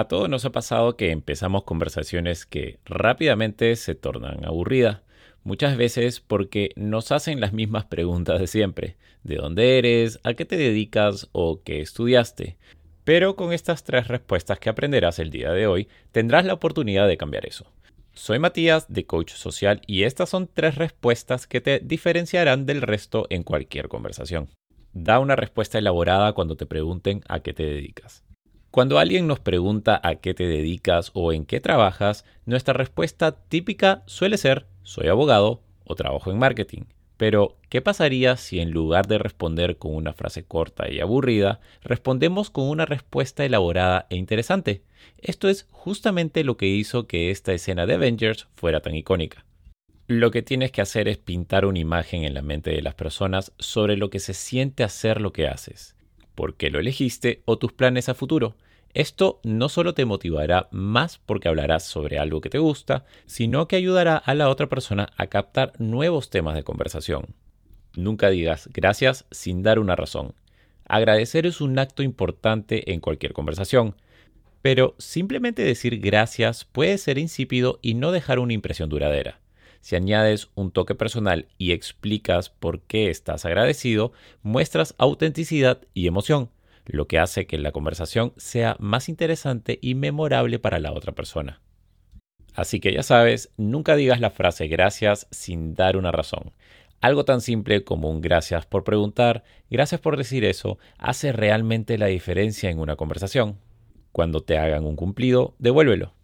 A todos nos ha pasado que empezamos conversaciones que rápidamente se tornan aburridas, muchas veces porque nos hacen las mismas preguntas de siempre, de dónde eres, a qué te dedicas o qué estudiaste. Pero con estas tres respuestas que aprenderás el día de hoy, tendrás la oportunidad de cambiar eso. Soy Matías de Coach Social y estas son tres respuestas que te diferenciarán del resto en cualquier conversación. Da una respuesta elaborada cuando te pregunten a qué te dedicas. Cuando alguien nos pregunta a qué te dedicas o en qué trabajas, nuestra respuesta típica suele ser soy abogado o trabajo en marketing. Pero, ¿qué pasaría si en lugar de responder con una frase corta y aburrida, respondemos con una respuesta elaborada e interesante? Esto es justamente lo que hizo que esta escena de Avengers fuera tan icónica. Lo que tienes que hacer es pintar una imagen en la mente de las personas sobre lo que se siente hacer lo que haces por qué lo elegiste o tus planes a futuro. Esto no solo te motivará más porque hablarás sobre algo que te gusta, sino que ayudará a la otra persona a captar nuevos temas de conversación. Nunca digas gracias sin dar una razón. Agradecer es un acto importante en cualquier conversación, pero simplemente decir gracias puede ser insípido y no dejar una impresión duradera. Si añades un toque personal y explicas por qué estás agradecido, muestras autenticidad y emoción, lo que hace que la conversación sea más interesante y memorable para la otra persona. Así que ya sabes, nunca digas la frase gracias sin dar una razón. Algo tan simple como un gracias por preguntar, gracias por decir eso, hace realmente la diferencia en una conversación. Cuando te hagan un cumplido, devuélvelo.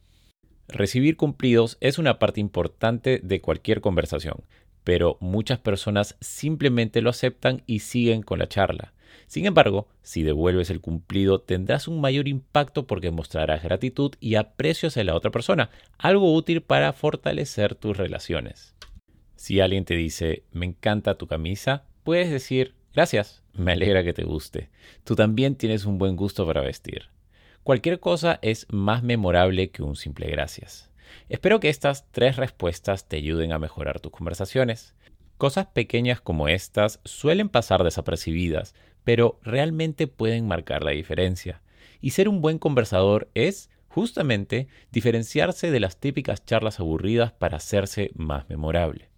Recibir cumplidos es una parte importante de cualquier conversación, pero muchas personas simplemente lo aceptan y siguen con la charla. Sin embargo, si devuelves el cumplido tendrás un mayor impacto porque mostrarás gratitud y aprecio hacia la otra persona, algo útil para fortalecer tus relaciones. Si alguien te dice, me encanta tu camisa, puedes decir, gracias, me alegra que te guste. Tú también tienes un buen gusto para vestir. Cualquier cosa es más memorable que un simple gracias. Espero que estas tres respuestas te ayuden a mejorar tus conversaciones. Cosas pequeñas como estas suelen pasar desapercibidas, pero realmente pueden marcar la diferencia. Y ser un buen conversador es, justamente, diferenciarse de las típicas charlas aburridas para hacerse más memorable.